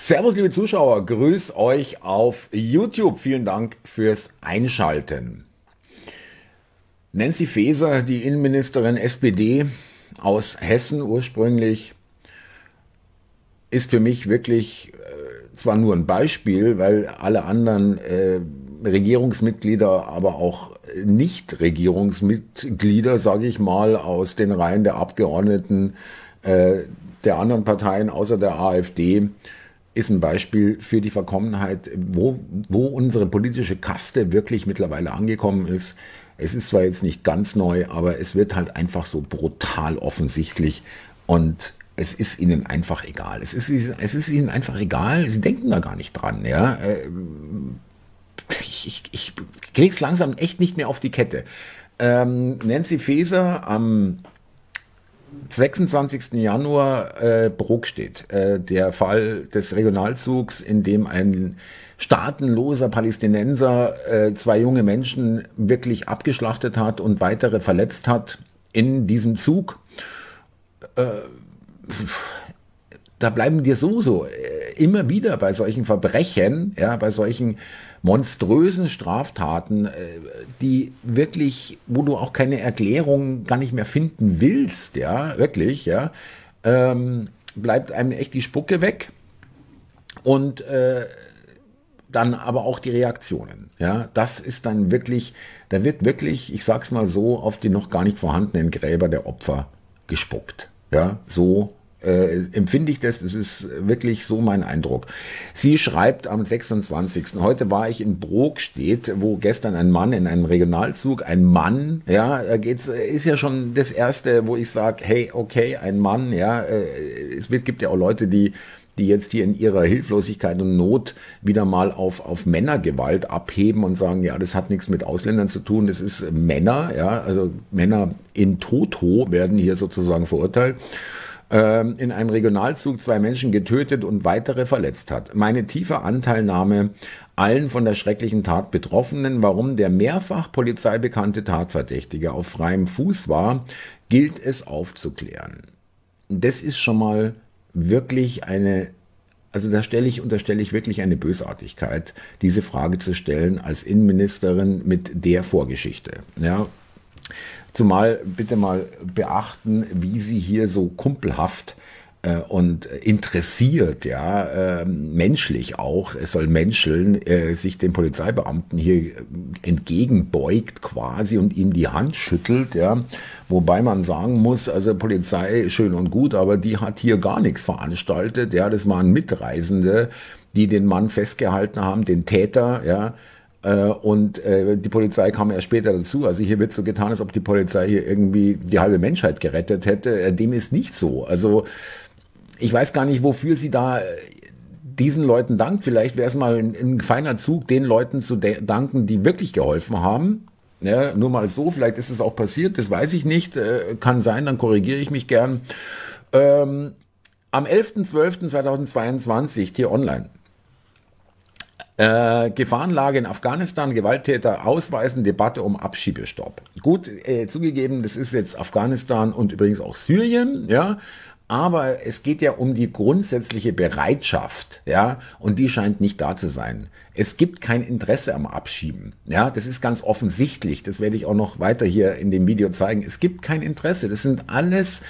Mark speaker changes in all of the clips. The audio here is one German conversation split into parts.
Speaker 1: Servus, liebe Zuschauer, grüß euch auf YouTube. Vielen Dank fürs Einschalten. Nancy Faeser, die Innenministerin SPD aus Hessen ursprünglich, ist für mich wirklich äh, zwar nur ein Beispiel, weil alle anderen äh, Regierungsmitglieder, aber auch Nicht-Regierungsmitglieder, sage ich mal, aus den Reihen der Abgeordneten äh, der anderen Parteien außer der AfD, ist ein Beispiel für die Verkommenheit, wo, wo unsere politische Kaste wirklich mittlerweile angekommen ist. Es ist zwar jetzt nicht ganz neu, aber es wird halt einfach so brutal offensichtlich und es ist ihnen einfach egal. Es ist, es ist ihnen einfach egal. Sie denken da gar nicht dran. Ja, äh, ich, ich, ich krieg's langsam echt nicht mehr auf die Kette. Ähm, Nancy Faeser am 26. Januar äh, steht. Äh, der Fall des Regionalzugs, in dem ein staatenloser Palästinenser äh, zwei junge Menschen wirklich abgeschlachtet hat und weitere verletzt hat in diesem Zug. Äh, da bleiben dir so so äh, immer wieder bei solchen Verbrechen, ja, bei solchen monströsen Straftaten, äh, die wirklich, wo du auch keine Erklärung gar nicht mehr finden willst, ja, wirklich, ja, ähm, bleibt einem echt die Spucke weg. Und äh, dann aber auch die Reaktionen. Ja, das ist dann wirklich, da wird wirklich, ich sag's mal so, auf die noch gar nicht vorhandenen Gräber der Opfer gespuckt. Ja, so äh, empfinde ich das, das ist wirklich so mein Eindruck. Sie schreibt am 26. Heute war ich in Brokstedt, wo gestern ein Mann in einem Regionalzug, ein Mann, ja, da geht's, ist ja schon das erste, wo ich sage, hey, okay, ein Mann, ja, äh, es wird, gibt ja auch Leute, die die jetzt hier in ihrer Hilflosigkeit und Not wieder mal auf, auf Männergewalt abheben und sagen, ja, das hat nichts mit Ausländern zu tun, das ist Männer, ja, also Männer in Toto werden hier sozusagen verurteilt. Ähm, in einem Regionalzug zwei Menschen getötet und weitere verletzt hat. Meine tiefe Anteilnahme allen von der schrecklichen Tat Betroffenen, warum der mehrfach polizeibekannte Tatverdächtige auf freiem Fuß war, gilt es aufzuklären. Das ist schon mal wirklich eine also da stelle ich, unterstelle ich wirklich eine Bösartigkeit, diese Frage zu stellen als Innenministerin mit der Vorgeschichte. Ja, Zumal bitte mal beachten, wie sie hier so kumpelhaft äh, und interessiert, ja, äh, menschlich auch, es soll menscheln, äh, sich dem Polizeibeamten hier entgegenbeugt quasi und ihm die Hand schüttelt, ja, wobei man sagen muss, also Polizei schön und gut, aber die hat hier gar nichts veranstaltet, ja, das waren Mitreisende, die den Mann festgehalten haben, den Täter, ja, äh, und äh, die Polizei kam erst später dazu. Also hier wird so getan, als ob die Polizei hier irgendwie die halbe Menschheit gerettet hätte. Äh, dem ist nicht so. Also ich weiß gar nicht, wofür sie da diesen Leuten dankt. Vielleicht wäre es mal ein, ein, feiner Zug, den Leuten zu danken, die wirklich geholfen haben. Ja, nur mal so, vielleicht ist es auch passiert, das weiß ich nicht. kann sein, dann korrigiere ich mich gern. Ähm, am 11.12.2022, hier online, äh, Gefahrenlage in Afghanistan, Gewalttäter ausweisen, Debatte um Abschiebestopp. Gut, äh, zugegeben, das ist jetzt Afghanistan und übrigens auch Syrien, ja. Aber es geht ja um die grundsätzliche Bereitschaft, ja, und die scheint nicht da zu sein. Es gibt kein Interesse am Abschieben, ja, das ist ganz offensichtlich. Das werde ich auch noch weiter hier in dem Video zeigen. Es gibt kein Interesse. Das sind alles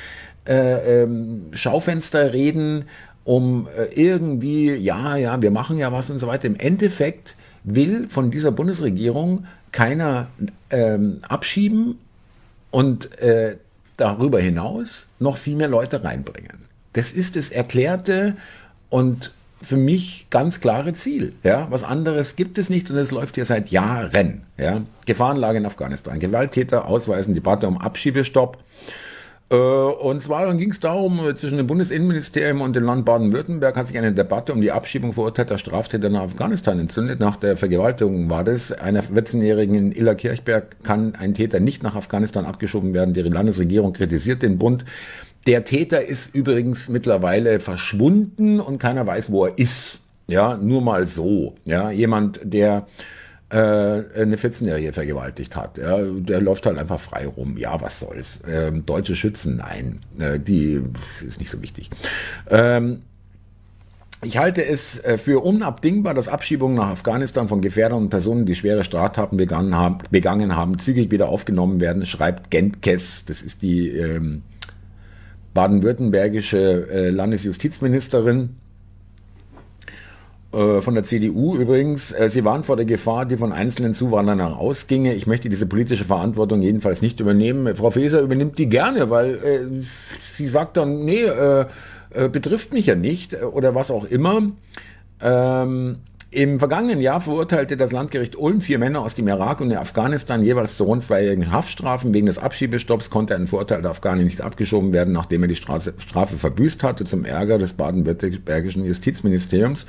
Speaker 1: äh, ähm, Schaufensterreden, um äh, irgendwie, ja, ja, wir machen ja was und so weiter. Im Endeffekt will von dieser Bundesregierung keiner ähm, abschieben und äh, darüber hinaus noch viel mehr Leute reinbringen. Das ist das erklärte und für mich ganz klare Ziel. Ja, was anderes gibt es nicht und es läuft hier seit Jahren. Ja, Gefahrenlage in Afghanistan, Gewalttäter ausweisen, Debatte um Abschiebestopp. Äh, und zwar ging es darum, äh, zwischen dem Bundesinnenministerium und dem Land Baden-Württemberg hat sich eine Debatte um die Abschiebung verurteilter Straftäter nach Afghanistan entzündet. Nach der Vergewaltigung war das. Einer 14-Jährigen in Illa Kirchberg kann ein Täter nicht nach Afghanistan abgeschoben werden. Die Landesregierung kritisiert den Bund. Der Täter ist übrigens mittlerweile verschwunden und keiner weiß, wo er ist. Ja, nur mal so. Ja, jemand, der eine 14-Jährige vergewaltigt hat. Ja, der läuft halt einfach frei rum. Ja, was soll's. Ähm, deutsche Schützen, nein, äh, die ist nicht so wichtig. Ähm, ich halte es äh, für unabdingbar, dass Abschiebungen nach Afghanistan von Gefährdern und Personen, die schwere Straftaten begangen haben, begangen haben zügig wieder aufgenommen werden, schreibt Gentkes, das ist die ähm, baden-württembergische äh, Landesjustizministerin äh, von der CDU übrigens. Äh, sie waren vor der Gefahr, die von einzelnen Zuwanderern ausginge. Ich möchte diese politische Verantwortung jedenfalls nicht übernehmen. Frau Faeser übernimmt die gerne, weil äh, sie sagt dann, nee, äh, äh, betrifft mich ja nicht äh, oder was auch immer. Ähm, Im vergangenen Jahr verurteilte das Landgericht Ulm vier Männer aus dem Irak und Afghanistan jeweils zu rund zweijährigen Haftstrafen. Wegen des Abschiebestopps konnte ein verurteilter Afghane nicht abgeschoben werden, nachdem er die Strafe, Strafe verbüßt hatte, zum Ärger des baden-württembergischen Justizministeriums.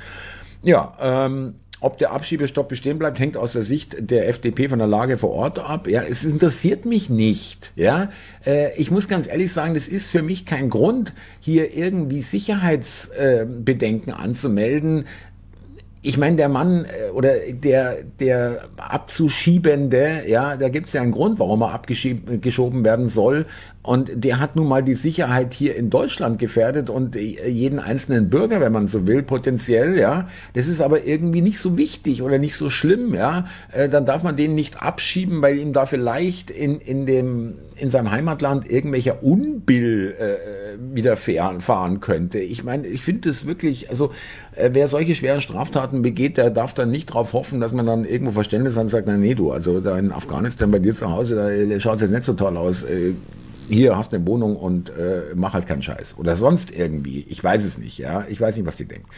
Speaker 1: Ja, ähm, ob der Abschiebestopp bestehen bleibt, hängt aus der Sicht der FDP von der Lage vor Ort ab. Ja, es interessiert mich nicht. Ja, äh, ich muss ganz ehrlich sagen, das ist für mich kein Grund, hier irgendwie Sicherheitsbedenken äh, anzumelden ich meine, der Mann äh, oder der, der Abzuschiebende, ja, da gibt es ja einen Grund, warum er abgeschoben werden soll. Und der hat nun mal die Sicherheit hier in Deutschland gefährdet und jeden einzelnen Bürger, wenn man so will, potenziell, ja. Das ist aber irgendwie nicht so wichtig oder nicht so schlimm, ja. Äh, dann darf man den nicht abschieben, weil ihm da vielleicht in, in dem, in seinem Heimatland irgendwelcher Unbill äh, widerfahren könnte. Ich meine, ich finde das wirklich, also äh, wer solche schweren Straftaten begeht, der darf dann nicht darauf hoffen, dass man dann irgendwo Verständnis hat und sagt, na nee, du, also da in Afghanistan bei dir zu Hause, da schaut es jetzt nicht so toll aus. Äh, hier hast du eine Wohnung und äh, mach halt keinen Scheiß. Oder sonst irgendwie. Ich weiß es nicht, ja. Ich weiß nicht, was die denken.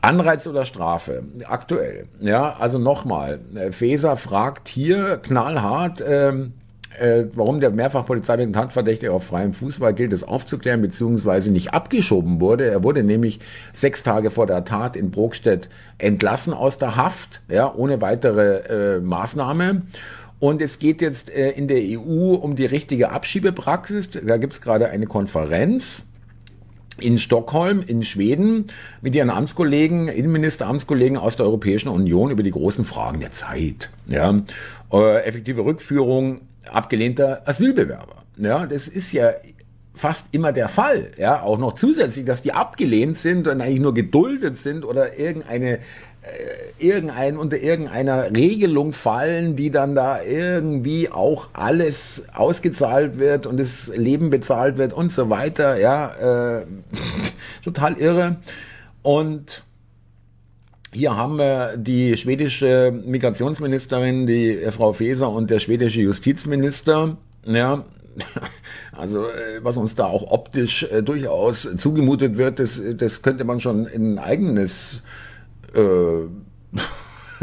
Speaker 1: Anreiz oder Strafe, aktuell. Ja, also nochmal, äh, Feser fragt hier knallhart, ähm, äh, warum der mehrfach Polizeibeamte Tatverdächtige auf freiem Fußball gilt, es aufzuklären, beziehungsweise nicht abgeschoben wurde. Er wurde nämlich sechs Tage vor der Tat in Brokstedt entlassen aus der Haft, ja, ohne weitere äh, Maßnahme. Und es geht jetzt äh, in der EU um die richtige Abschiebepraxis. Da gibt es gerade eine Konferenz in Stockholm in Schweden mit ihren Amtskollegen, Innenministeramtskollegen aus der Europäischen Union über die großen Fragen der Zeit. Ja, äh, effektive Rückführung abgelehnter Asylbewerber. Ja, das ist ja fast immer der Fall, ja, auch noch zusätzlich, dass die abgelehnt sind und eigentlich nur geduldet sind oder irgendeine irgendein, unter irgendeiner Regelung fallen, die dann da irgendwie auch alles ausgezahlt wird und das Leben bezahlt wird und so weiter. Ja, äh, total irre. Und hier haben wir die schwedische Migrationsministerin, die Frau Faeser und der schwedische Justizminister. Ja, also äh, was uns da auch optisch äh, durchaus zugemutet wird, das, das könnte man schon in ein eigenes äh,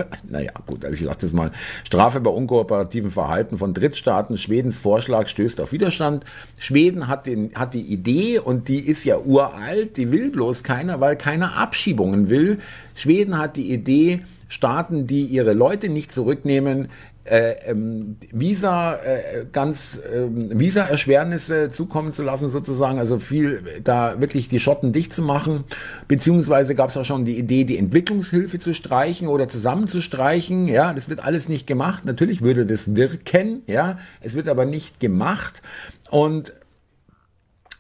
Speaker 1: naja, gut, also ich lasse das mal. Strafe bei unkooperativen Verhalten von Drittstaaten. Schwedens Vorschlag stößt auf Widerstand. Schweden hat, den, hat die Idee und die ist ja uralt, die will bloß keiner, weil keiner Abschiebungen will. Schweden hat die Idee, Staaten, die ihre Leute nicht zurücknehmen, äh, ähm, Visa äh, ganz äh, Visa-Erschwernisse zukommen zu lassen sozusagen, also viel da wirklich die Schotten dicht zu machen, beziehungsweise gab es auch schon die Idee, die Entwicklungshilfe zu streichen oder zusammenzustreichen, ja, das wird alles nicht gemacht, natürlich würde das wirken, ja, es wird aber nicht gemacht. Und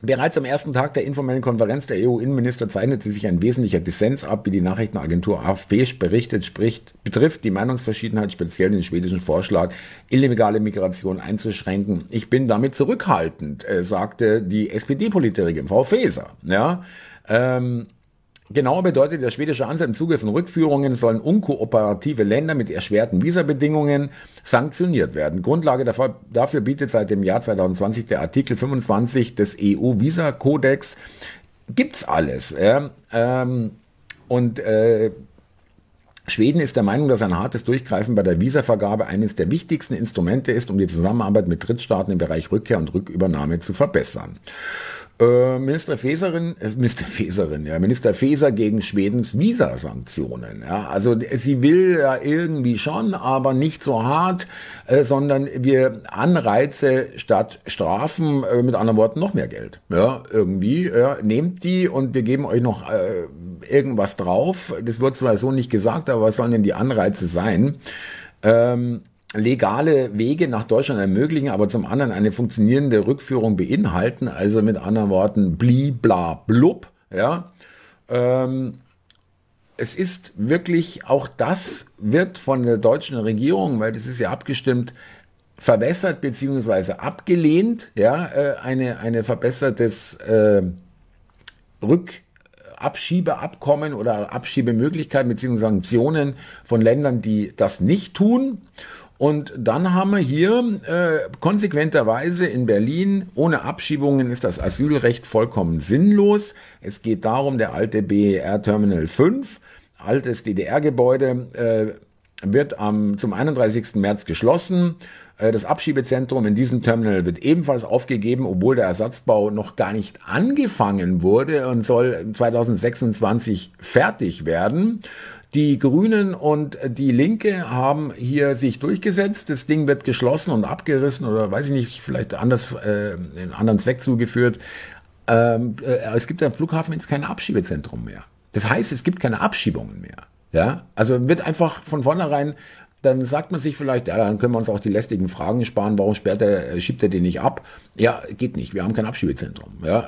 Speaker 1: Bereits am ersten Tag der informellen Konferenz der EU-Innenminister zeichnete sich ein wesentlicher Dissens ab, wie die Nachrichtenagentur AFP berichtet, spricht, betrifft die Meinungsverschiedenheit speziell den schwedischen Vorschlag, illegale Migration einzuschränken. Ich bin damit zurückhaltend, äh, sagte die SPD-Politikerin Frau Faeser. Ja, ähm, Genauer bedeutet der schwedische Ansatz im Zuge von Rückführungen sollen unkooperative Länder mit erschwerten Visabedingungen sanktioniert werden. Grundlage dafür, dafür bietet seit dem Jahr 2020 der Artikel 25 des EU-Visa-Kodex. Gibt's alles. Ja? Ähm, und äh, Schweden ist der Meinung, dass ein hartes Durchgreifen bei der Visavergabe eines der wichtigsten Instrumente ist, um die Zusammenarbeit mit Drittstaaten im Bereich Rückkehr und Rückübernahme zu verbessern. Äh, Minister Feserin, äh, Minister Feserin, ja, Minister Feser gegen Schwedens Visa-Sanktionen. Ja, also sie will ja irgendwie schon, aber nicht so hart, äh, sondern wir Anreize statt Strafen, äh, mit anderen Worten noch mehr Geld. Ja, irgendwie, ja, nehmt die und wir geben euch noch äh, irgendwas drauf. Das wird zwar so nicht gesagt, aber was sollen denn die Anreize sein? Ähm, legale Wege nach Deutschland ermöglichen, aber zum anderen eine funktionierende Rückführung beinhalten, also mit anderen Worten bli bla blub, ja. Ähm, es ist wirklich, auch das wird von der deutschen Regierung, weil das ist ja abgestimmt, verwässert beziehungsweise abgelehnt, ja, äh, eine, eine verbessertes äh, Rückabschiebeabkommen oder Abschiebemöglichkeiten beziehungsweise Sanktionen von Ländern, die das nicht tun. Und dann haben wir hier äh, konsequenterweise in Berlin, ohne Abschiebungen ist das Asylrecht vollkommen sinnlos. Es geht darum, der alte BER Terminal 5, altes DDR-Gebäude, äh, wird am, zum 31. März geschlossen. Äh, das Abschiebezentrum in diesem Terminal wird ebenfalls aufgegeben, obwohl der Ersatzbau noch gar nicht angefangen wurde und soll 2026 fertig werden. Die Grünen und die Linke haben hier sich durchgesetzt. Das Ding wird geschlossen und abgerissen oder weiß ich nicht, vielleicht anders, äh, in anderen Zweck zugeführt. Ähm, äh, es gibt am Flughafen jetzt kein Abschiebezentrum mehr. Das heißt, es gibt keine Abschiebungen mehr. Ja, also wird einfach von vornherein dann sagt man sich vielleicht, ja, dann können wir uns auch die lästigen Fragen sparen, warum sperrt er, äh, schiebt er den nicht ab? Ja, geht nicht, wir haben kein Abschiebezentrum. Ja,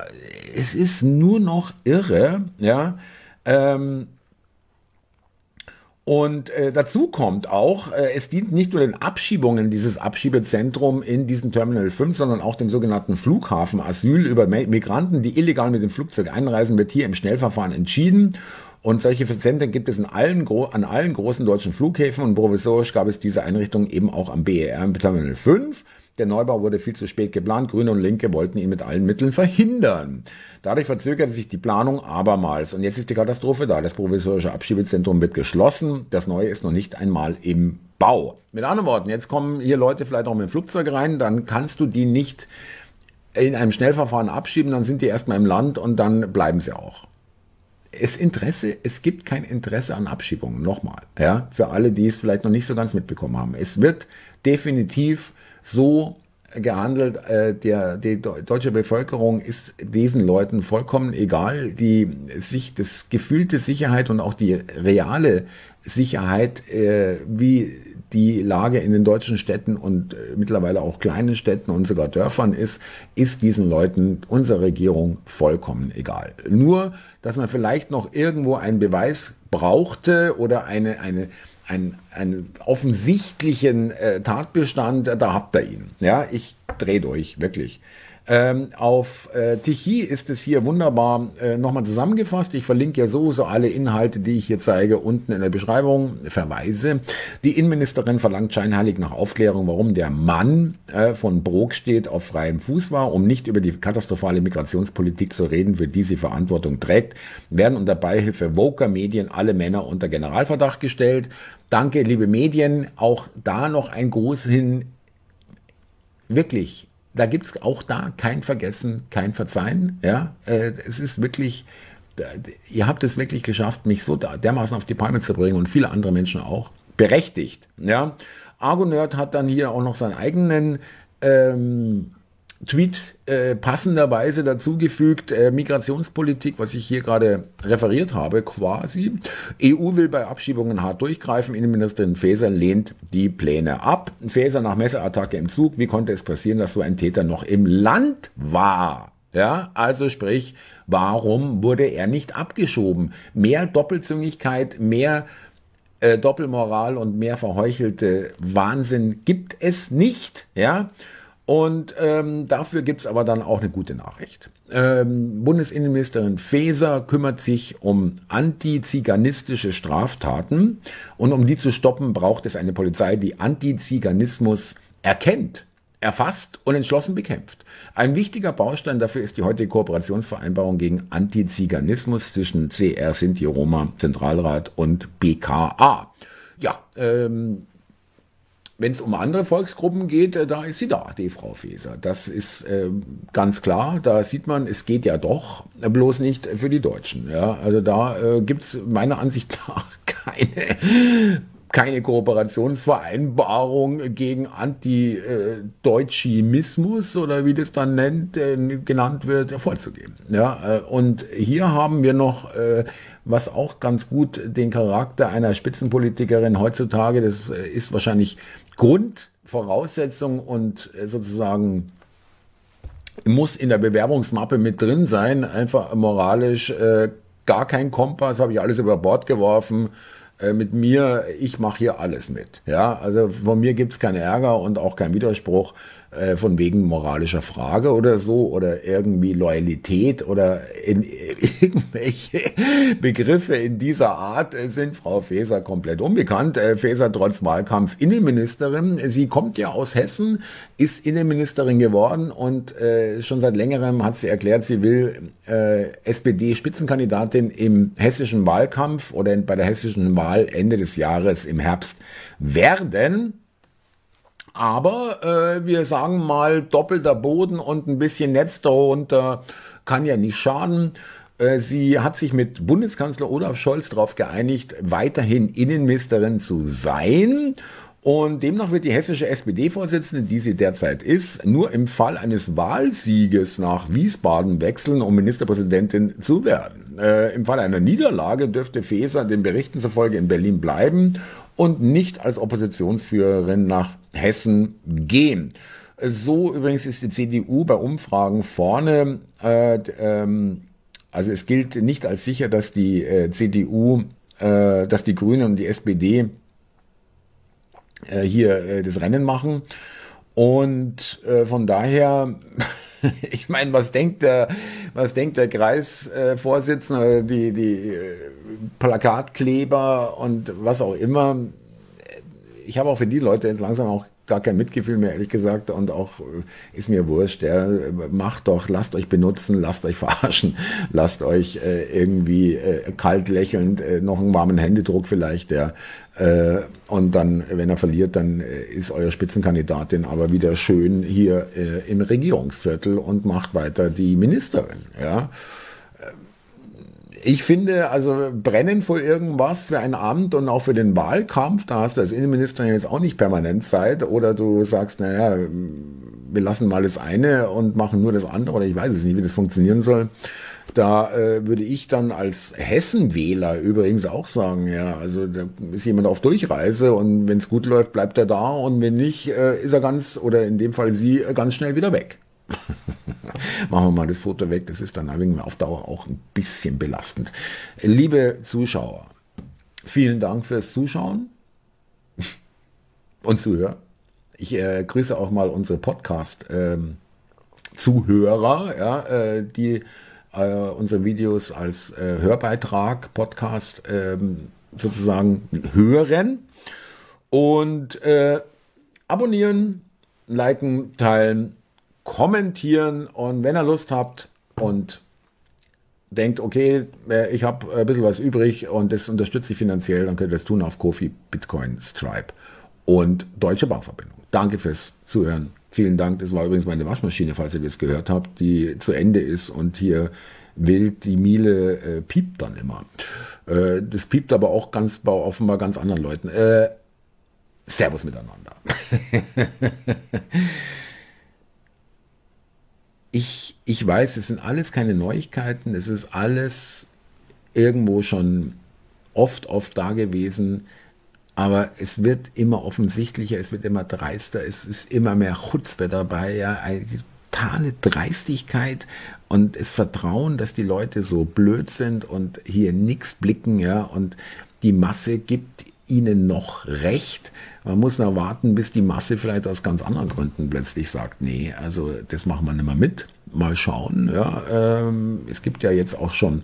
Speaker 1: es ist nur noch irre, ja. Ähm, und äh, dazu kommt auch, äh, es dient nicht nur den Abschiebungen dieses Abschiebezentrum in diesem Terminal 5, sondern auch dem sogenannten Flughafen Asyl über Migranten, die illegal mit dem Flugzeug einreisen, wird hier im Schnellverfahren entschieden. Und solche Zentren gibt es in allen, an allen großen deutschen Flughäfen und provisorisch gab es diese Einrichtung eben auch am BER im Terminal 5. Der Neubau wurde viel zu spät geplant. Grüne und Linke wollten ihn mit allen Mitteln verhindern. Dadurch verzögerte sich die Planung abermals. Und jetzt ist die Katastrophe da. Das provisorische Abschiebezentrum wird geschlossen. Das neue ist noch nicht einmal im Bau. Mit anderen Worten, jetzt kommen hier Leute vielleicht auch mit dem Flugzeug rein. Dann kannst du die nicht in einem Schnellverfahren abschieben. Dann sind die erstmal im Land und dann bleiben sie auch es Interesse, es gibt kein Interesse an Abschiebungen, nochmal, ja, für alle, die es vielleicht noch nicht so ganz mitbekommen haben. Es wird definitiv so gehandelt, äh, der, die deutsche Bevölkerung ist diesen Leuten vollkommen egal, die sich das gefühlte Sicherheit und auch die reale Sicherheit, äh, wie die Lage in den deutschen Städten und äh, mittlerweile auch kleinen Städten und sogar Dörfern ist, ist diesen Leuten unserer Regierung vollkommen egal. Nur, dass man vielleicht noch irgendwo einen Beweis brauchte oder eine, eine, ein, einen offensichtlichen äh, Tatbestand, da habt ihr ihn. Ja, ich drehe durch, wirklich. Ähm, auf äh, Tichy ist es hier wunderbar äh, nochmal zusammengefasst. Ich verlinke ja sowieso alle Inhalte, die ich hier zeige, unten in der Beschreibung. Verweise. Die Innenministerin verlangt scheinheilig nach Aufklärung, warum der Mann äh, von steht auf freiem Fuß war, um nicht über die katastrophale Migrationspolitik zu reden, für die sie Verantwortung trägt, werden unter Beihilfe Woker Medien alle Männer unter Generalverdacht gestellt. Danke, liebe Medien. Auch da noch ein Gruß hin. Wirklich, da gibt's auch da kein Vergessen, kein Verzeihen. Ja, äh, es ist wirklich, ihr habt es wirklich geschafft, mich so dermaßen auf die Palme zu bringen und viele andere Menschen auch. Berechtigt. Ja, Argonerd hat dann hier auch noch seinen eigenen ähm, Tweet äh, passenderweise dazugefügt, äh, Migrationspolitik, was ich hier gerade referiert habe, quasi. EU will bei Abschiebungen hart durchgreifen. Innenministerin Faeser lehnt die Pläne ab. Faeser nach Messerattacke im Zug. Wie konnte es passieren, dass so ein Täter noch im Land war? Ja, also sprich, warum wurde er nicht abgeschoben? Mehr Doppelzüngigkeit, mehr äh, Doppelmoral und mehr verheuchelte Wahnsinn gibt es nicht. Ja, und ähm, dafür gibt's aber dann auch eine gute Nachricht. Ähm, Bundesinnenministerin Faeser kümmert sich um antiziganistische Straftaten und um die zu stoppen, braucht es eine Polizei, die Antiziganismus erkennt, erfasst und entschlossen bekämpft. Ein wichtiger Baustein dafür ist die heutige Kooperationsvereinbarung gegen Antiziganismus zwischen CR Sinti Roma Zentralrat und BKA. Ja, ähm, wenn es um andere Volksgruppen geht, äh, da ist sie da, die Frau Feser. Das ist äh, ganz klar. Da sieht man, es geht ja doch, bloß nicht für die Deutschen. Ja, also da äh, gibt's meiner Ansicht nach keine keine Kooperationsvereinbarung gegen Anti-Deutschimismus oder wie das dann nennt, äh, genannt wird, vorzugeben. Ja, äh, und hier haben wir noch, äh, was auch ganz gut den Charakter einer Spitzenpolitikerin heutzutage, das ist wahrscheinlich Grundvoraussetzung und sozusagen muss in der Bewerbungsmappe mit drin sein, einfach moralisch gar keinen Kompass, habe ich alles über Bord geworfen. Äh, mit mir, ich mache hier alles mit. Ja, also von mir gibt's keinen Ärger und auch keinen Widerspruch äh, von wegen moralischer Frage oder so oder irgendwie Loyalität oder in, irgendwelche Begriffe in dieser Art sind Frau Faeser komplett unbekannt. Äh, Faeser trotz Wahlkampf Innenministerin. Sie kommt ja aus Hessen, ist Innenministerin geworden und äh, schon seit längerem hat sie erklärt, sie will äh, SPD-Spitzenkandidatin im hessischen Wahlkampf oder bei der hessischen Wahl Ende des Jahres im Herbst werden. Aber äh, wir sagen mal, doppelter Boden und ein bisschen Netz darunter kann ja nicht schaden. Äh, sie hat sich mit Bundeskanzler Olaf Scholz darauf geeinigt, weiterhin Innenministerin zu sein. Und demnach wird die hessische SPD-Vorsitzende, die sie derzeit ist, nur im Fall eines Wahlsieges nach Wiesbaden wechseln, um Ministerpräsidentin zu werden. Äh, Im Fall einer Niederlage dürfte Faeser den Berichten zufolge in Berlin bleiben und nicht als Oppositionsführerin nach Hessen gehen. So übrigens ist die CDU bei Umfragen vorne. Äh, ähm, also es gilt nicht als sicher, dass die äh, CDU, äh, dass die Grünen und die SPD äh, hier äh, das Rennen machen. Und äh, von daher, ich meine, was denkt der, was denkt der Kreisvorsitzende, die, die äh, Plakatkleber und was auch immer? Ich habe auch für die Leute jetzt langsam auch gar kein Mitgefühl mehr, ehrlich gesagt, und auch äh, ist mir wurscht. Ja, macht doch, lasst euch benutzen, lasst euch verarschen, lasst euch äh, irgendwie äh, kalt lächelnd, äh, noch einen warmen Händedruck vielleicht, ja. Äh, und dann, wenn er verliert, dann äh, ist euer Spitzenkandidatin aber wieder schön hier im Regierungsviertel und macht weiter die Ministerin, ja ich finde, also brennen vor irgendwas für ein Amt und auch für den Wahlkampf, da hast du als Innenministerin jetzt auch nicht permanent Zeit. Oder du sagst, naja, wir lassen mal das eine und machen nur das andere oder ich weiß es nicht, wie das funktionieren soll. Da äh, würde ich dann als Hessenwähler übrigens auch sagen, ja, also da ist jemand auf Durchreise und wenn es gut läuft, bleibt er da und wenn nicht, äh, ist er ganz oder in dem Fall sie äh, ganz schnell wieder weg. Machen wir mal das Foto weg, das ist dann auf Dauer auch ein bisschen belastend. Liebe Zuschauer, vielen Dank fürs Zuschauen und Zuhören. Ich äh, grüße auch mal unsere Podcast-Zuhörer, ähm, ja, äh, die äh, unsere Videos als äh, Hörbeitrag, Podcast ähm, sozusagen hören und äh, abonnieren, liken, teilen kommentieren und wenn ihr Lust habt und denkt, okay, äh, ich habe ein bisschen was übrig und das unterstütze ich finanziell, dann könnt ihr das tun auf Kofi, Bitcoin, Stripe und Deutsche Bankverbindung. Danke fürs Zuhören. Vielen Dank. Das war übrigens meine Waschmaschine, falls ihr das gehört habt, die zu Ende ist und hier wild die Miele äh, piept dann immer. Äh, das piept aber auch ganz bei offenbar ganz anderen Leuten. Äh, servus miteinander. ich, ich weiß, es sind alles keine Neuigkeiten, es ist alles irgendwo schon oft, oft da gewesen, aber es wird immer offensichtlicher, es wird immer dreister, es ist immer mehr Chutzpe dabei, ja, eine totale Dreistigkeit und das Vertrauen, dass die Leute so blöd sind und hier nichts blicken, ja, und die Masse gibt ihnen noch recht. Man muss nur warten, bis die Masse vielleicht aus ganz anderen Gründen plötzlich sagt, nee, also das machen wir nicht mehr mit. Mal schauen. Ja, ähm, es gibt ja jetzt auch schon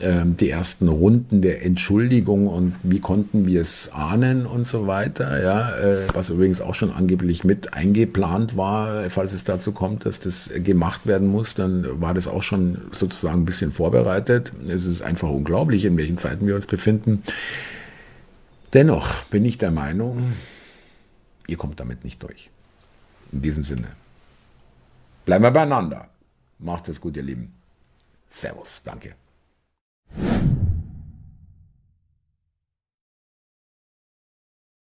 Speaker 1: ähm, die ersten Runden der Entschuldigung und wie konnten wir es ahnen und so weiter. Ja, äh, was übrigens auch schon angeblich mit eingeplant war, falls es dazu kommt, dass das gemacht werden muss, dann war das auch schon sozusagen ein bisschen vorbereitet. Es ist einfach unglaublich, in welchen Zeiten wir uns befinden. Dennoch bin ich der Meinung, ihr kommt damit nicht durch. In diesem Sinne. Bleiben wir beieinander. Macht es gut, ihr Lieben. Servus, danke.